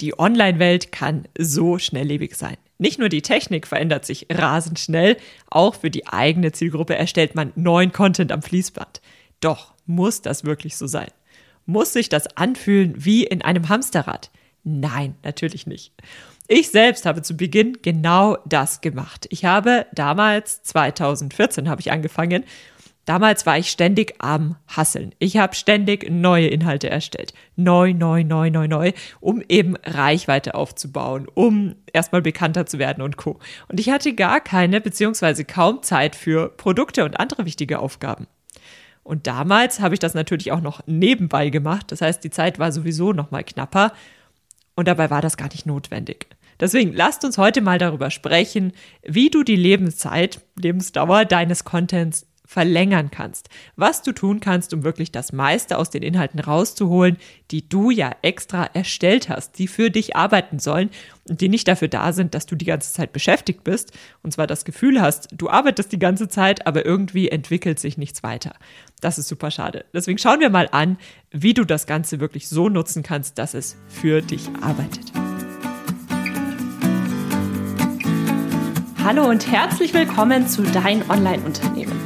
Die Online-Welt kann so schnelllebig sein. Nicht nur die Technik verändert sich rasend schnell, auch für die eigene Zielgruppe erstellt man neuen Content am Fließband. Doch muss das wirklich so sein? Muss sich das anfühlen wie in einem Hamsterrad? Nein, natürlich nicht. Ich selbst habe zu Beginn genau das gemacht. Ich habe damals, 2014 habe ich angefangen, Damals war ich ständig am Hasseln. Ich habe ständig neue Inhalte erstellt. Neu, neu, neu, neu, neu, um eben Reichweite aufzubauen, um erstmal bekannter zu werden und Co. Und ich hatte gar keine beziehungsweise kaum Zeit für Produkte und andere wichtige Aufgaben. Und damals habe ich das natürlich auch noch nebenbei gemacht. Das heißt, die Zeit war sowieso noch mal knapper. Und dabei war das gar nicht notwendig. Deswegen lasst uns heute mal darüber sprechen, wie du die Lebenszeit, Lebensdauer deines Contents verlängern kannst. Was du tun kannst, um wirklich das meiste aus den Inhalten rauszuholen, die du ja extra erstellt hast, die für dich arbeiten sollen und die nicht dafür da sind, dass du die ganze Zeit beschäftigt bist und zwar das Gefühl hast, du arbeitest die ganze Zeit, aber irgendwie entwickelt sich nichts weiter. Das ist super schade. Deswegen schauen wir mal an, wie du das Ganze wirklich so nutzen kannst, dass es für dich arbeitet. Hallo und herzlich willkommen zu Dein Online-Unternehmen.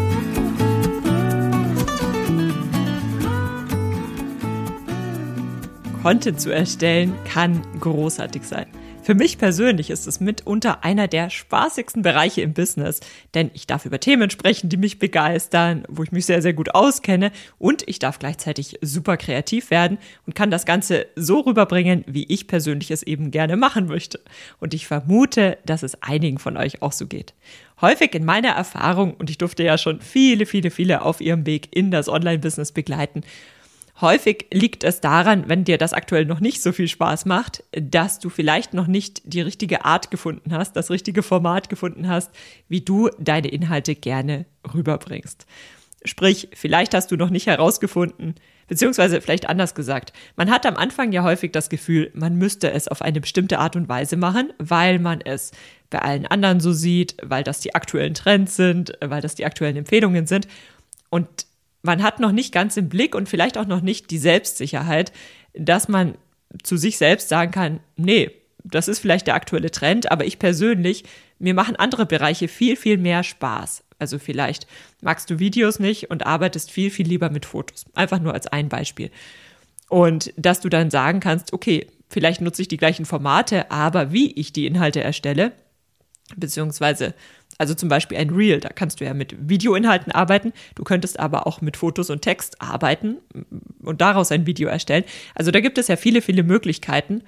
Content zu erstellen kann großartig sein. Für mich persönlich ist es mitunter einer der spaßigsten Bereiche im Business, denn ich darf über Themen sprechen, die mich begeistern, wo ich mich sehr, sehr gut auskenne und ich darf gleichzeitig super kreativ werden und kann das Ganze so rüberbringen, wie ich persönlich es eben gerne machen möchte. Und ich vermute, dass es einigen von euch auch so geht. Häufig in meiner Erfahrung, und ich durfte ja schon viele, viele, viele auf ihrem Weg in das Online-Business begleiten, Häufig liegt es daran, wenn dir das aktuell noch nicht so viel Spaß macht, dass du vielleicht noch nicht die richtige Art gefunden hast, das richtige Format gefunden hast, wie du deine Inhalte gerne rüberbringst. Sprich, vielleicht hast du noch nicht herausgefunden, beziehungsweise vielleicht anders gesagt, man hat am Anfang ja häufig das Gefühl, man müsste es auf eine bestimmte Art und Weise machen, weil man es bei allen anderen so sieht, weil das die aktuellen Trends sind, weil das die aktuellen Empfehlungen sind. Und man hat noch nicht ganz im Blick und vielleicht auch noch nicht die Selbstsicherheit, dass man zu sich selbst sagen kann, nee, das ist vielleicht der aktuelle Trend, aber ich persönlich, mir machen andere Bereiche viel, viel mehr Spaß. Also vielleicht magst du Videos nicht und arbeitest viel, viel lieber mit Fotos. Einfach nur als ein Beispiel. Und dass du dann sagen kannst, okay, vielleicht nutze ich die gleichen Formate, aber wie ich die Inhalte erstelle, beziehungsweise also zum Beispiel ein Reel, da kannst du ja mit Videoinhalten arbeiten. Du könntest aber auch mit Fotos und Text arbeiten und daraus ein Video erstellen. Also da gibt es ja viele, viele Möglichkeiten.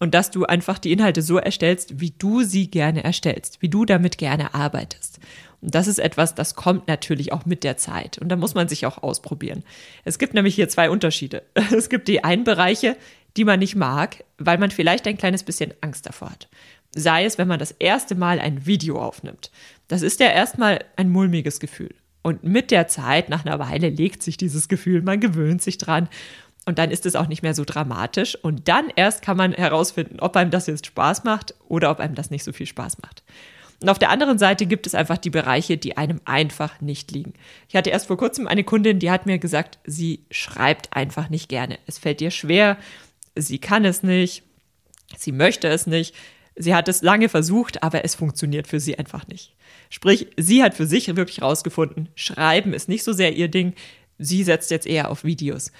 Und dass du einfach die Inhalte so erstellst, wie du sie gerne erstellst, wie du damit gerne arbeitest. Und das ist etwas, das kommt natürlich auch mit der Zeit. Und da muss man sich auch ausprobieren. Es gibt nämlich hier zwei Unterschiede. Es gibt die einen Bereiche, die man nicht mag, weil man vielleicht ein kleines bisschen Angst davor hat. Sei es, wenn man das erste Mal ein Video aufnimmt. Das ist ja erstmal ein mulmiges Gefühl. Und mit der Zeit, nach einer Weile, legt sich dieses Gefühl, man gewöhnt sich dran. Und dann ist es auch nicht mehr so dramatisch. Und dann erst kann man herausfinden, ob einem das jetzt Spaß macht oder ob einem das nicht so viel Spaß macht. Und auf der anderen Seite gibt es einfach die Bereiche, die einem einfach nicht liegen. Ich hatte erst vor kurzem eine Kundin, die hat mir gesagt, sie schreibt einfach nicht gerne. Es fällt ihr schwer, sie kann es nicht, sie möchte es nicht. Sie hat es lange versucht, aber es funktioniert für sie einfach nicht. Sprich, sie hat für sich wirklich rausgefunden, Schreiben ist nicht so sehr ihr Ding. Sie setzt jetzt eher auf Videos.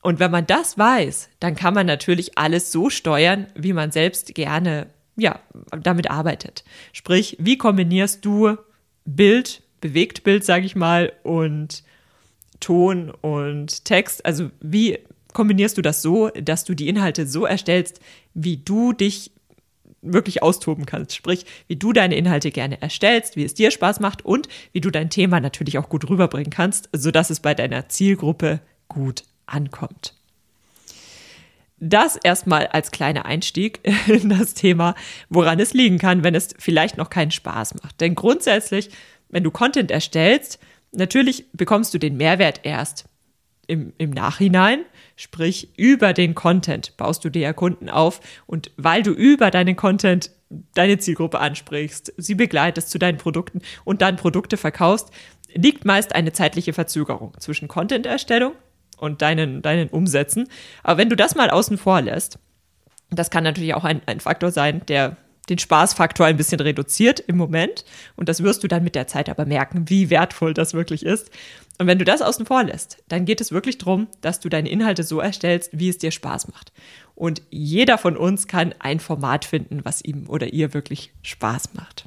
Und wenn man das weiß, dann kann man natürlich alles so steuern, wie man selbst gerne, ja, damit arbeitet. Sprich, wie kombinierst du Bild, Bewegtbild, sage ich mal, und Ton und Text? Also wie kombinierst du das so, dass du die Inhalte so erstellst, wie du dich wirklich austoben kannst. Sprich, wie du deine Inhalte gerne erstellst, wie es dir Spaß macht und wie du dein Thema natürlich auch gut rüberbringen kannst, sodass es bei deiner Zielgruppe gut ankommt. Das erstmal als kleiner Einstieg in das Thema, woran es liegen kann, wenn es vielleicht noch keinen Spaß macht. Denn grundsätzlich, wenn du Content erstellst, natürlich bekommst du den Mehrwert erst im, im Nachhinein, sprich über den Content baust du dir ja Kunden auf und weil du über deinen Content deine Zielgruppe ansprichst, sie begleitest zu deinen Produkten und dann Produkte verkaufst, liegt meist eine zeitliche Verzögerung zwischen Content-Erstellung und deinen, deinen Umsätzen. Aber wenn du das mal außen vor lässt, das kann natürlich auch ein, ein Faktor sein, der den Spaßfaktor ein bisschen reduziert im Moment. Und das wirst du dann mit der Zeit aber merken, wie wertvoll das wirklich ist. Und wenn du das außen vor lässt, dann geht es wirklich darum, dass du deine Inhalte so erstellst, wie es dir Spaß macht. Und jeder von uns kann ein Format finden, was ihm oder ihr wirklich Spaß macht.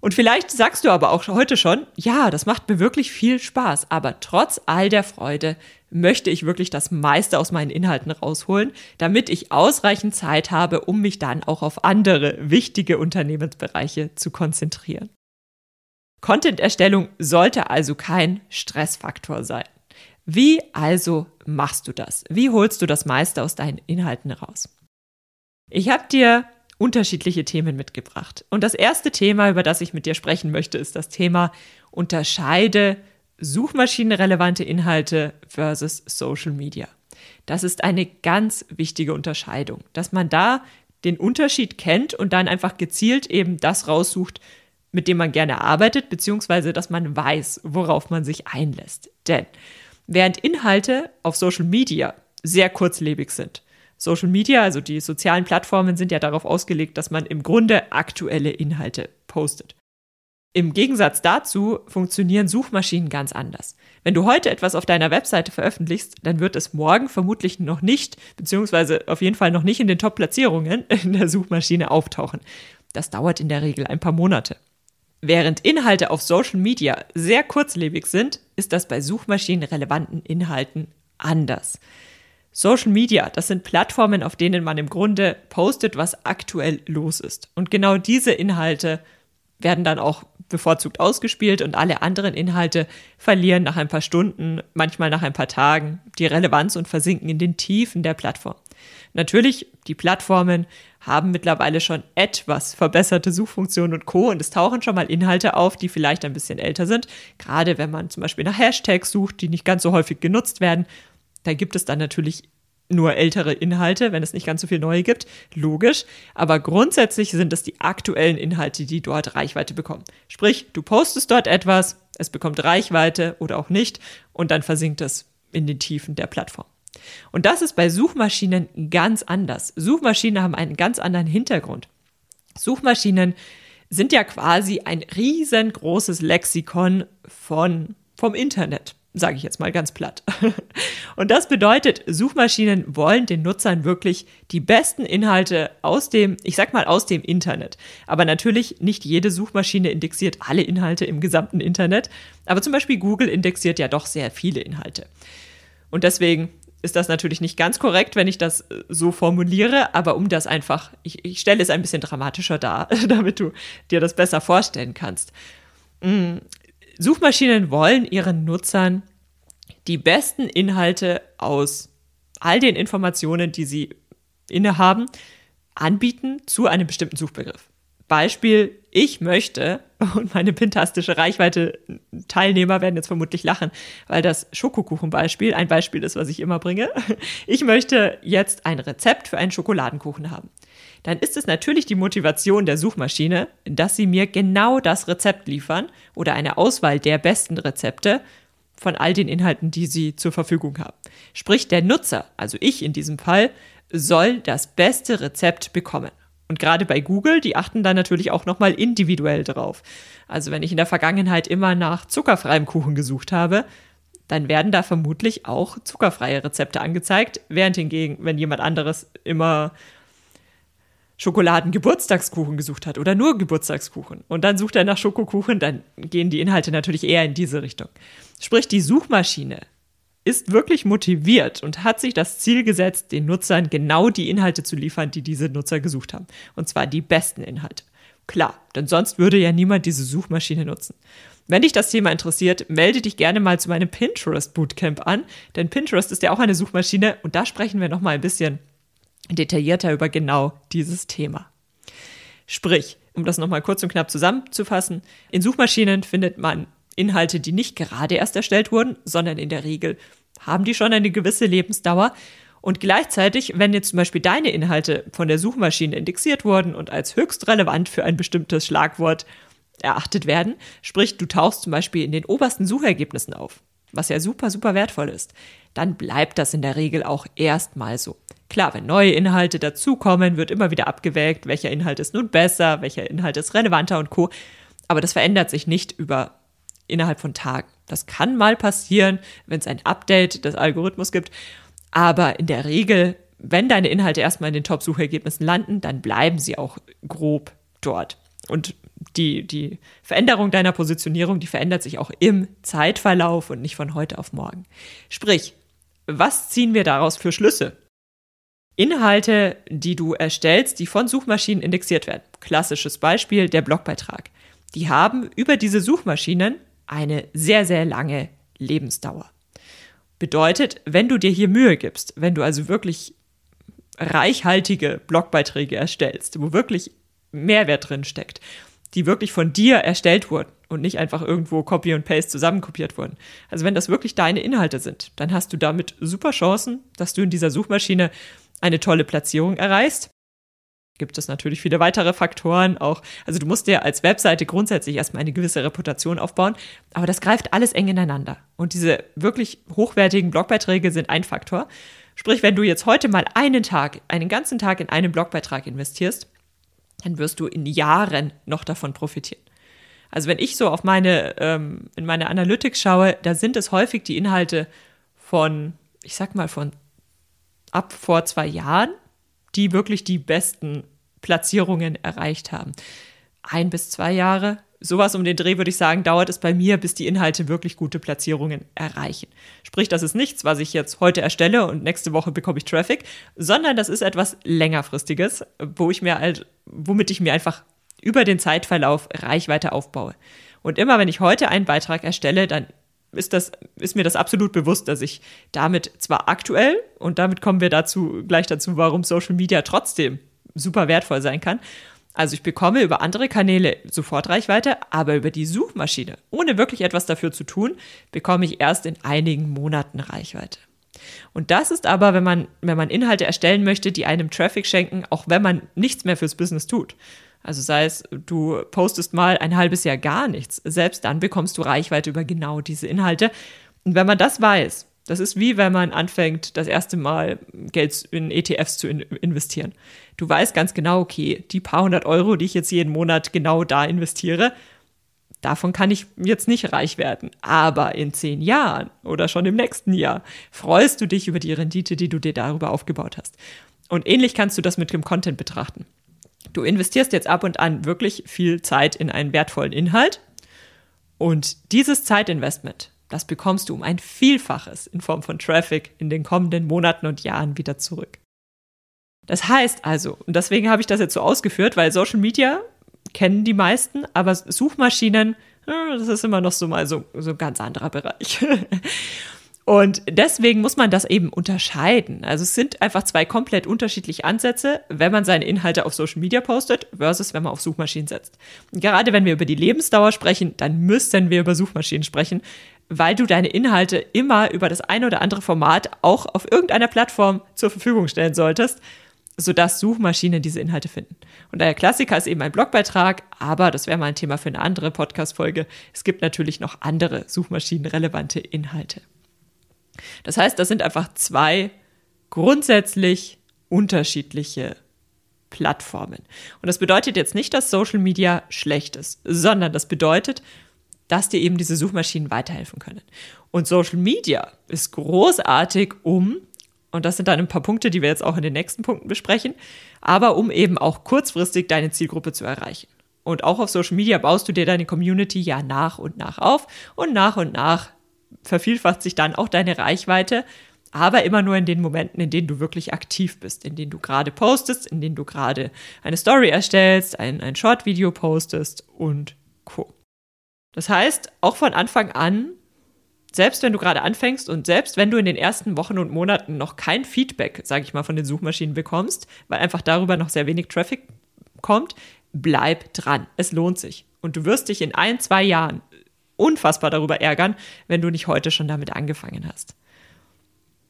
Und vielleicht sagst du aber auch heute schon, ja, das macht mir wirklich viel Spaß, aber trotz all der Freude möchte ich wirklich das meiste aus meinen Inhalten rausholen, damit ich ausreichend Zeit habe, um mich dann auch auf andere wichtige Unternehmensbereiche zu konzentrieren. Content-Erstellung sollte also kein Stressfaktor sein. Wie also machst du das? Wie holst du das meiste aus deinen Inhalten raus? Ich habe dir unterschiedliche Themen mitgebracht. Und das erste Thema, über das ich mit dir sprechen möchte, ist das Thema Unterscheide suchmaschinenrelevante Inhalte versus Social Media. Das ist eine ganz wichtige Unterscheidung, dass man da den Unterschied kennt und dann einfach gezielt eben das raussucht, mit dem man gerne arbeitet, beziehungsweise dass man weiß, worauf man sich einlässt. Denn während Inhalte auf Social Media sehr kurzlebig sind, Social Media, also die sozialen Plattformen sind ja darauf ausgelegt, dass man im Grunde aktuelle Inhalte postet. Im Gegensatz dazu funktionieren Suchmaschinen ganz anders. Wenn du heute etwas auf deiner Webseite veröffentlichst, dann wird es morgen vermutlich noch nicht, beziehungsweise auf jeden Fall noch nicht in den Top-Platzierungen in der Suchmaschine auftauchen. Das dauert in der Regel ein paar Monate. Während Inhalte auf Social Media sehr kurzlebig sind, ist das bei suchmaschinenrelevanten Inhalten anders. Social Media, das sind Plattformen, auf denen man im Grunde postet, was aktuell los ist. Und genau diese Inhalte werden dann auch bevorzugt ausgespielt und alle anderen Inhalte verlieren nach ein paar Stunden, manchmal nach ein paar Tagen die Relevanz und versinken in den Tiefen der Plattform. Natürlich, die Plattformen haben mittlerweile schon etwas verbesserte Suchfunktionen und Co. Und es tauchen schon mal Inhalte auf, die vielleicht ein bisschen älter sind. Gerade wenn man zum Beispiel nach Hashtags sucht, die nicht ganz so häufig genutzt werden da gibt es dann natürlich nur ältere Inhalte, wenn es nicht ganz so viel neue gibt. Logisch. Aber grundsätzlich sind es die aktuellen Inhalte, die dort Reichweite bekommen. Sprich, du postest dort etwas, es bekommt Reichweite oder auch nicht und dann versinkt es in den Tiefen der Plattform. Und das ist bei Suchmaschinen ganz anders. Suchmaschinen haben einen ganz anderen Hintergrund. Suchmaschinen sind ja quasi ein riesengroßes Lexikon von, vom Internet sage ich jetzt mal ganz platt. Und das bedeutet, Suchmaschinen wollen den Nutzern wirklich die besten Inhalte aus dem, ich sag mal aus dem Internet. Aber natürlich nicht jede Suchmaschine indexiert alle Inhalte im gesamten Internet. Aber zum Beispiel Google indexiert ja doch sehr viele Inhalte. Und deswegen ist das natürlich nicht ganz korrekt, wenn ich das äh, so formuliere, aber um das einfach, ich, ich stelle es ein bisschen dramatischer dar, damit du dir das besser vorstellen kannst. Mm, Suchmaschinen wollen ihren Nutzern die besten Inhalte aus all den Informationen, die sie innehaben, anbieten zu einem bestimmten Suchbegriff. Beispiel, ich möchte, und meine pintastische Reichweite Teilnehmer werden jetzt vermutlich lachen, weil das Schokokuchenbeispiel ein Beispiel ist, was ich immer bringe. Ich möchte jetzt ein Rezept für einen Schokoladenkuchen haben dann ist es natürlich die Motivation der Suchmaschine, dass sie mir genau das Rezept liefern oder eine Auswahl der besten Rezepte von all den Inhalten, die sie zur Verfügung haben. Sprich, der Nutzer, also ich in diesem Fall, soll das beste Rezept bekommen. Und gerade bei Google, die achten da natürlich auch nochmal individuell drauf. Also wenn ich in der Vergangenheit immer nach zuckerfreiem Kuchen gesucht habe, dann werden da vermutlich auch zuckerfreie Rezepte angezeigt, während hingegen, wenn jemand anderes immer Schokoladen-Geburtstagskuchen gesucht hat oder nur Geburtstagskuchen und dann sucht er nach Schokokuchen, dann gehen die Inhalte natürlich eher in diese Richtung. Sprich, die Suchmaschine ist wirklich motiviert und hat sich das Ziel gesetzt, den Nutzern genau die Inhalte zu liefern, die diese Nutzer gesucht haben. Und zwar die besten Inhalte. Klar, denn sonst würde ja niemand diese Suchmaschine nutzen. Wenn dich das Thema interessiert, melde dich gerne mal zu meinem Pinterest Bootcamp an, denn Pinterest ist ja auch eine Suchmaschine und da sprechen wir noch mal ein bisschen detaillierter über genau dieses Thema. Sprich, um das nochmal kurz und knapp zusammenzufassen, in Suchmaschinen findet man Inhalte, die nicht gerade erst erstellt wurden, sondern in der Regel haben die schon eine gewisse Lebensdauer. Und gleichzeitig, wenn jetzt zum Beispiel deine Inhalte von der Suchmaschine indexiert wurden und als höchst relevant für ein bestimmtes Schlagwort erachtet werden, sprich du tauchst zum Beispiel in den obersten Suchergebnissen auf, was ja super, super wertvoll ist, dann bleibt das in der Regel auch erstmal so. Klar, wenn neue Inhalte dazukommen, wird immer wieder abgewägt, welcher Inhalt ist nun besser, welcher Inhalt ist relevanter und co. Aber das verändert sich nicht über innerhalb von Tagen. Das kann mal passieren, wenn es ein Update des Algorithmus gibt. Aber in der Regel, wenn deine Inhalte erstmal in den Top-Suchergebnissen landen, dann bleiben sie auch grob dort. Und die, die Veränderung deiner Positionierung, die verändert sich auch im Zeitverlauf und nicht von heute auf morgen. Sprich, was ziehen wir daraus für Schlüsse? Inhalte, die du erstellst, die von Suchmaschinen indexiert werden. Klassisches Beispiel, der Blogbeitrag. Die haben über diese Suchmaschinen eine sehr, sehr lange Lebensdauer. Bedeutet, wenn du dir hier Mühe gibst, wenn du also wirklich reichhaltige Blogbeiträge erstellst, wo wirklich Mehrwert drin steckt, die wirklich von dir erstellt wurden und nicht einfach irgendwo Copy und Paste zusammenkopiert wurden. Also wenn das wirklich deine Inhalte sind, dann hast du damit super Chancen, dass du in dieser Suchmaschine eine tolle Platzierung erreichst gibt es natürlich viele weitere Faktoren auch. Also du musst dir als Webseite grundsätzlich erstmal eine gewisse Reputation aufbauen, aber das greift alles eng ineinander. Und diese wirklich hochwertigen Blogbeiträge sind ein Faktor. Sprich, wenn du jetzt heute mal einen Tag, einen ganzen Tag in einen Blogbeitrag investierst, dann wirst du in Jahren noch davon profitieren. Also wenn ich so auf meine, ähm, in meine Analytics schaue, da sind es häufig die Inhalte von, ich sag mal, von ab vor zwei Jahren die wirklich die besten Platzierungen erreicht haben. Ein bis zwei Jahre, sowas um den Dreh würde ich sagen, dauert es bei mir, bis die Inhalte wirklich gute Platzierungen erreichen. Sprich, das ist nichts, was ich jetzt heute erstelle und nächste Woche bekomme ich Traffic, sondern das ist etwas längerfristiges, wo ich mir halt, womit ich mir einfach über den Zeitverlauf Reichweite aufbaue. Und immer wenn ich heute einen Beitrag erstelle, dann ist, das, ist mir das absolut bewusst, dass ich damit zwar aktuell, und damit kommen wir dazu gleich dazu, warum Social Media trotzdem super wertvoll sein kann. Also ich bekomme über andere Kanäle sofort Reichweite, aber über die Suchmaschine, ohne wirklich etwas dafür zu tun, bekomme ich erst in einigen Monaten Reichweite. Und das ist aber, wenn man, wenn man Inhalte erstellen möchte, die einem Traffic schenken, auch wenn man nichts mehr fürs Business tut. Also sei es, du postest mal ein halbes Jahr gar nichts. Selbst dann bekommst du Reichweite über genau diese Inhalte. Und wenn man das weiß, das ist wie wenn man anfängt, das erste Mal Geld in ETFs zu investieren. Du weißt ganz genau, okay, die paar hundert Euro, die ich jetzt jeden Monat genau da investiere, davon kann ich jetzt nicht reich werden. Aber in zehn Jahren oder schon im nächsten Jahr freust du dich über die Rendite, die du dir darüber aufgebaut hast. Und ähnlich kannst du das mit dem Content betrachten. Du investierst jetzt ab und an wirklich viel Zeit in einen wertvollen Inhalt und dieses Zeitinvestment, das bekommst du um ein Vielfaches in Form von Traffic in den kommenden Monaten und Jahren wieder zurück. Das heißt also, und deswegen habe ich das jetzt so ausgeführt, weil Social Media kennen die meisten, aber Suchmaschinen, äh, das ist immer noch so mal so, so ein ganz anderer Bereich. Und deswegen muss man das eben unterscheiden. Also es sind einfach zwei komplett unterschiedliche Ansätze, wenn man seine Inhalte auf Social Media postet versus wenn man auf Suchmaschinen setzt. Und gerade wenn wir über die Lebensdauer sprechen, dann müssen wir über Suchmaschinen sprechen, weil du deine Inhalte immer über das eine oder andere Format auch auf irgendeiner Plattform zur Verfügung stellen solltest, sodass Suchmaschinen diese Inhalte finden. Und der Klassiker ist eben ein Blogbeitrag, aber das wäre mal ein Thema für eine andere Podcast-Folge. Es gibt natürlich noch andere suchmaschinenrelevante Inhalte. Das heißt, das sind einfach zwei grundsätzlich unterschiedliche Plattformen. Und das bedeutet jetzt nicht, dass Social Media schlecht ist, sondern das bedeutet, dass dir eben diese Suchmaschinen weiterhelfen können. Und Social Media ist großartig, um, und das sind dann ein paar Punkte, die wir jetzt auch in den nächsten Punkten besprechen, aber um eben auch kurzfristig deine Zielgruppe zu erreichen. Und auch auf Social Media baust du dir deine Community ja nach und nach auf und nach und nach vervielfacht sich dann auch deine Reichweite. aber immer nur in den Momenten, in denen du wirklich aktiv bist, in denen du gerade postest, in denen du gerade eine Story erstellst, ein, ein Short-Video postest und Co. Das heißt, auch von Anfang an, selbst wenn du gerade anfängst und selbst wenn du in den ersten Wochen und Monaten noch kein Feedback, sage ich mal, von den Suchmaschinen bekommst, weil einfach darüber noch sehr wenig Traffic kommt, bleib dran. Es lohnt sich. Und du wirst dich in ein, zwei Jahren unfassbar darüber ärgern, wenn du nicht heute schon damit angefangen hast.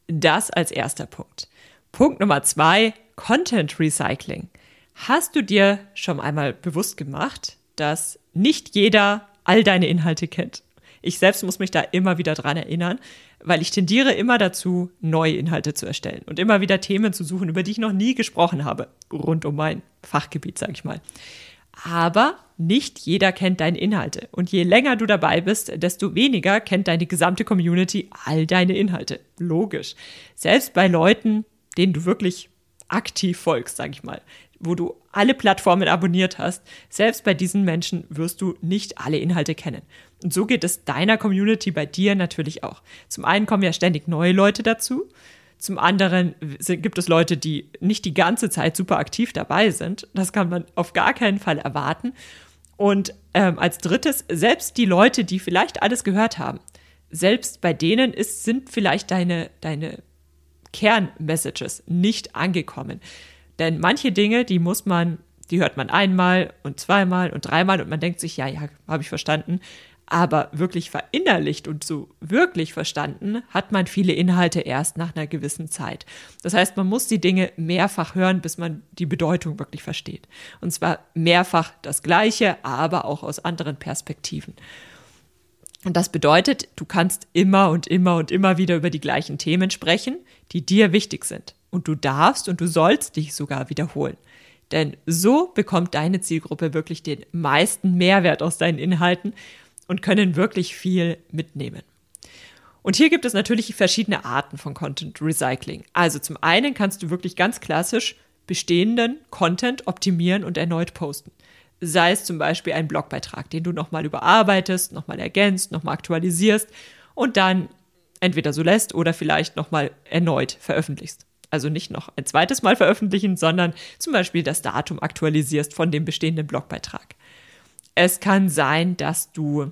Das als erster Punkt. Punkt Nummer zwei, Content Recycling. Hast du dir schon einmal bewusst gemacht, dass nicht jeder all deine Inhalte kennt? Ich selbst muss mich da immer wieder dran erinnern, weil ich tendiere immer dazu, neue Inhalte zu erstellen und immer wieder Themen zu suchen, über die ich noch nie gesprochen habe, rund um mein Fachgebiet, sage ich mal. Aber nicht jeder kennt deine Inhalte. Und je länger du dabei bist, desto weniger kennt deine gesamte Community all deine Inhalte. Logisch. Selbst bei Leuten, denen du wirklich aktiv folgst, sag ich mal, wo du alle Plattformen abonniert hast, selbst bei diesen Menschen wirst du nicht alle Inhalte kennen. Und so geht es deiner Community bei dir natürlich auch. Zum einen kommen ja ständig neue Leute dazu. Zum anderen gibt es Leute, die nicht die ganze Zeit super aktiv dabei sind. Das kann man auf gar keinen Fall erwarten. Und ähm, als drittes, selbst die Leute, die vielleicht alles gehört haben, selbst bei denen ist, sind vielleicht deine, deine Kernmessages nicht angekommen. Denn manche Dinge, die muss man, die hört man einmal und zweimal und dreimal und man denkt sich, ja, ja, habe ich verstanden. Aber wirklich verinnerlicht und so wirklich verstanden hat man viele Inhalte erst nach einer gewissen Zeit. Das heißt, man muss die Dinge mehrfach hören, bis man die Bedeutung wirklich versteht. Und zwar mehrfach das Gleiche, aber auch aus anderen Perspektiven. Und das bedeutet, du kannst immer und immer und immer wieder über die gleichen Themen sprechen, die dir wichtig sind. Und du darfst und du sollst dich sogar wiederholen. Denn so bekommt deine Zielgruppe wirklich den meisten Mehrwert aus deinen Inhalten und können wirklich viel mitnehmen. Und hier gibt es natürlich verschiedene Arten von Content Recycling. Also zum einen kannst du wirklich ganz klassisch bestehenden Content optimieren und erneut posten. Sei es zum Beispiel ein Blogbeitrag, den du nochmal überarbeitest, nochmal ergänzt, nochmal aktualisierst und dann entweder so lässt oder vielleicht nochmal erneut veröffentlichst. Also nicht noch ein zweites Mal veröffentlichen, sondern zum Beispiel das Datum aktualisierst von dem bestehenden Blogbeitrag. Es kann sein, dass du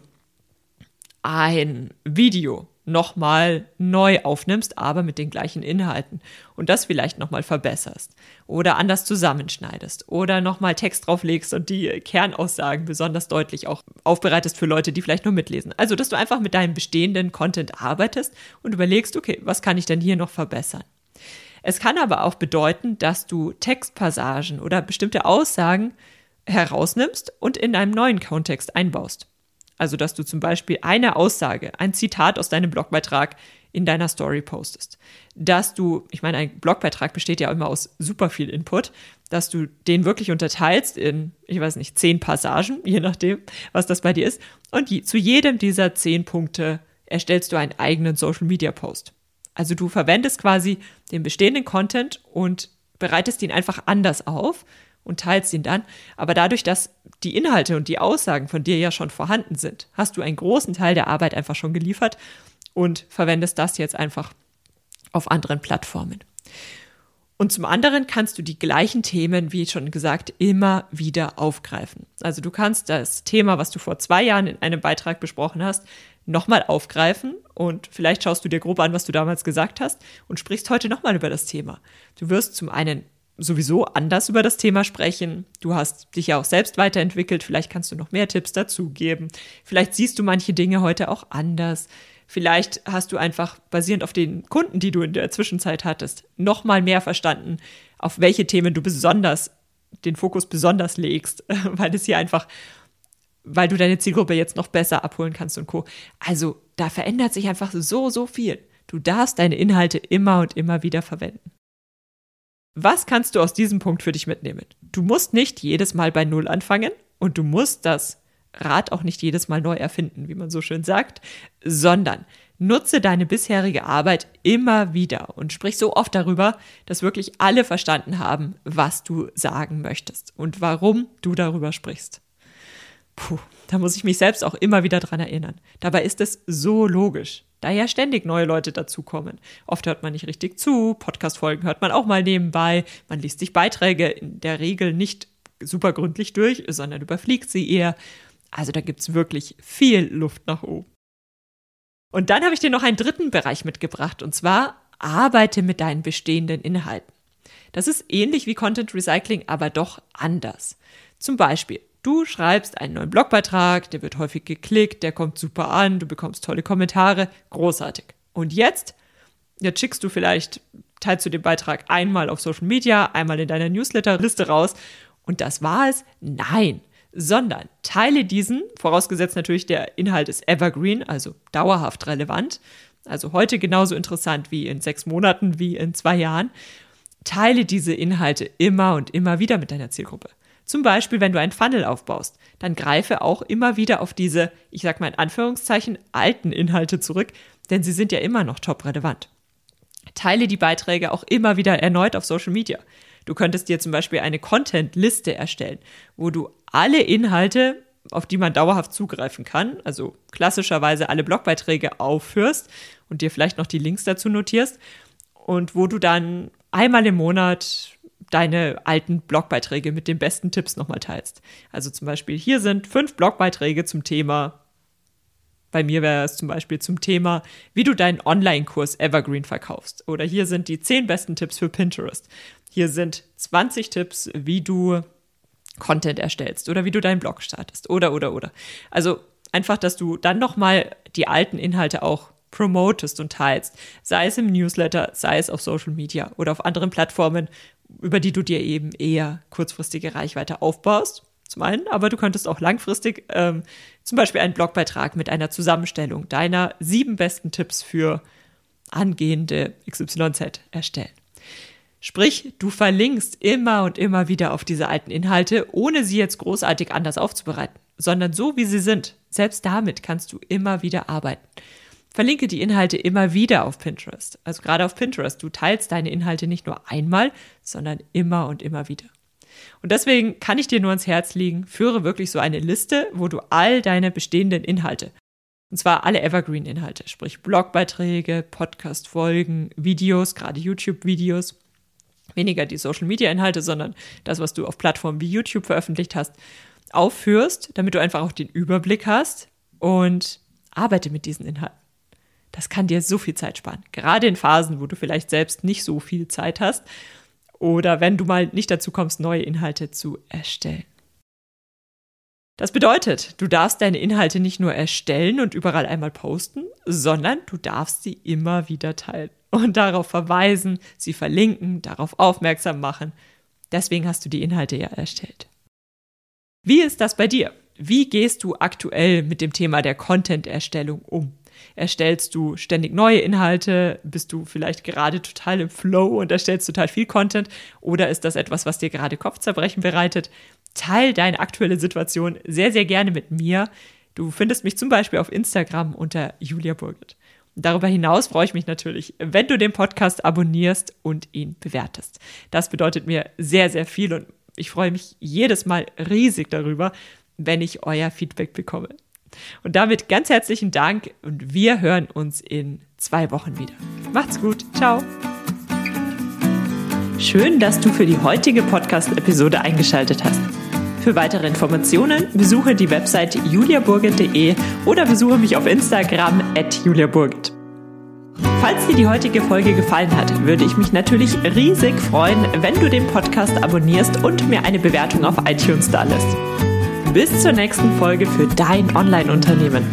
ein Video nochmal neu aufnimmst, aber mit den gleichen Inhalten und das vielleicht nochmal verbesserst oder anders zusammenschneidest oder nochmal Text drauflegst und die Kernaussagen besonders deutlich auch aufbereitest für Leute, die vielleicht nur mitlesen. Also, dass du einfach mit deinem bestehenden Content arbeitest und überlegst, okay, was kann ich denn hier noch verbessern? Es kann aber auch bedeuten, dass du Textpassagen oder bestimmte Aussagen herausnimmst und in einem neuen Kontext einbaust. Also, dass du zum Beispiel eine Aussage, ein Zitat aus deinem Blogbeitrag in deiner Story postest. Dass du, ich meine, ein Blogbeitrag besteht ja immer aus super viel Input, dass du den wirklich unterteilst in, ich weiß nicht, zehn Passagen, je nachdem, was das bei dir ist. Und die, zu jedem dieser zehn Punkte erstellst du einen eigenen Social Media Post. Also du verwendest quasi den bestehenden Content und bereitest ihn einfach anders auf, und teilst ihn dann. Aber dadurch, dass die Inhalte und die Aussagen von dir ja schon vorhanden sind, hast du einen großen Teil der Arbeit einfach schon geliefert und verwendest das jetzt einfach auf anderen Plattformen. Und zum anderen kannst du die gleichen Themen, wie schon gesagt, immer wieder aufgreifen. Also du kannst das Thema, was du vor zwei Jahren in einem Beitrag besprochen hast, nochmal aufgreifen und vielleicht schaust du dir grob an, was du damals gesagt hast und sprichst heute nochmal über das Thema. Du wirst zum einen sowieso anders über das Thema sprechen. Du hast dich ja auch selbst weiterentwickelt. Vielleicht kannst du noch mehr Tipps dazu geben. Vielleicht siehst du manche Dinge heute auch anders. Vielleicht hast du einfach basierend auf den Kunden, die du in der Zwischenzeit hattest, noch mal mehr verstanden, auf welche Themen du besonders den Fokus besonders legst, weil es hier einfach weil du deine Zielgruppe jetzt noch besser abholen kannst und co. Also, da verändert sich einfach so so viel. Du darfst deine Inhalte immer und immer wieder verwenden. Was kannst du aus diesem Punkt für dich mitnehmen? Du musst nicht jedes Mal bei Null anfangen und du musst das Rad auch nicht jedes Mal neu erfinden, wie man so schön sagt, sondern nutze deine bisherige Arbeit immer wieder und sprich so oft darüber, dass wirklich alle verstanden haben, was du sagen möchtest und warum du darüber sprichst. Puh, da muss ich mich selbst auch immer wieder dran erinnern. Dabei ist es so logisch, da ja ständig neue Leute dazukommen. Oft hört man nicht richtig zu, Podcast-Folgen hört man auch mal nebenbei, man liest sich Beiträge in der Regel nicht super gründlich durch, sondern überfliegt sie eher. Also da gibt es wirklich viel Luft nach oben. Und dann habe ich dir noch einen dritten Bereich mitgebracht, und zwar arbeite mit deinen bestehenden Inhalten. Das ist ähnlich wie Content Recycling, aber doch anders. Zum Beispiel, du schreibst einen neuen Blogbeitrag, der wird häufig geklickt, der kommt super an, du bekommst tolle Kommentare, großartig. Und jetzt, jetzt schickst du vielleicht, teilst du den Beitrag einmal auf Social Media, einmal in deiner Newsletter-Liste raus und das war es? Nein sondern teile diesen, vorausgesetzt natürlich der Inhalt ist evergreen, also dauerhaft relevant, also heute genauso interessant wie in sechs Monaten, wie in zwei Jahren, teile diese Inhalte immer und immer wieder mit deiner Zielgruppe. Zum Beispiel, wenn du einen Funnel aufbaust, dann greife auch immer wieder auf diese, ich sag mal in Anführungszeichen, alten Inhalte zurück, denn sie sind ja immer noch top relevant. Teile die Beiträge auch immer wieder erneut auf Social Media. Du könntest dir zum Beispiel eine Content-Liste erstellen, wo du alle Inhalte, auf die man dauerhaft zugreifen kann, also klassischerweise alle Blogbeiträge aufführst und dir vielleicht noch die Links dazu notierst und wo du dann einmal im Monat deine alten Blogbeiträge mit den besten Tipps nochmal teilst. Also zum Beispiel hier sind fünf Blogbeiträge zum Thema bei mir wäre es zum Beispiel zum Thema, wie du deinen Online-Kurs Evergreen verkaufst. Oder hier sind die zehn besten Tipps für Pinterest. Hier sind 20 Tipps, wie du Content erstellst oder wie du deinen Blog startest. Oder, oder, oder. Also einfach, dass du dann nochmal die alten Inhalte auch promotest und teilst. Sei es im Newsletter, sei es auf Social Media oder auf anderen Plattformen, über die du dir eben eher kurzfristige Reichweite aufbaust zum einen, aber du könntest auch langfristig ähm, zum Beispiel einen Blogbeitrag mit einer Zusammenstellung deiner sieben besten Tipps für angehende XYZ erstellen. Sprich, du verlinkst immer und immer wieder auf diese alten Inhalte, ohne sie jetzt großartig anders aufzubereiten, sondern so wie sie sind. Selbst damit kannst du immer wieder arbeiten. Verlinke die Inhalte immer wieder auf Pinterest. Also gerade auf Pinterest. Du teilst deine Inhalte nicht nur einmal, sondern immer und immer wieder. Und deswegen kann ich dir nur ans Herz legen, führe wirklich so eine Liste, wo du all deine bestehenden Inhalte, und zwar alle Evergreen-Inhalte, sprich Blogbeiträge, Podcast-Folgen, Videos, gerade YouTube-Videos, weniger die Social-Media-Inhalte, sondern das, was du auf Plattformen wie YouTube veröffentlicht hast, aufführst, damit du einfach auch den Überblick hast und arbeite mit diesen Inhalten. Das kann dir so viel Zeit sparen. Gerade in Phasen, wo du vielleicht selbst nicht so viel Zeit hast oder wenn du mal nicht dazu kommst, neue Inhalte zu erstellen. Das bedeutet, du darfst deine Inhalte nicht nur erstellen und überall einmal posten, sondern du darfst sie immer wieder teilen und darauf verweisen, sie verlinken, darauf aufmerksam machen. Deswegen hast du die Inhalte ja erstellt. Wie ist das bei dir? Wie gehst du aktuell mit dem Thema der Content-Erstellung um? Erstellst du ständig neue Inhalte? Bist du vielleicht gerade total im Flow und erstellst total viel Content? Oder ist das etwas, was dir gerade Kopfzerbrechen bereitet? Teil deine aktuelle Situation sehr, sehr gerne mit mir. Du findest mich zum Beispiel auf Instagram unter Julia Burgert. Darüber hinaus freue ich mich natürlich, wenn du den Podcast abonnierst und ihn bewertest. Das bedeutet mir sehr, sehr viel und ich freue mich jedes Mal riesig darüber, wenn ich euer Feedback bekomme. Und damit ganz herzlichen Dank und wir hören uns in zwei Wochen wieder. Macht's gut. Ciao. Schön, dass du für die heutige Podcast-Episode eingeschaltet hast. Für weitere Informationen besuche die Website juliaburgit.de oder besuche mich auf Instagram at juliaburgit. Falls dir die heutige Folge gefallen hat, würde ich mich natürlich riesig freuen, wenn du den Podcast abonnierst und mir eine Bewertung auf iTunes da lässt. Bis zur nächsten Folge für dein Online-Unternehmen.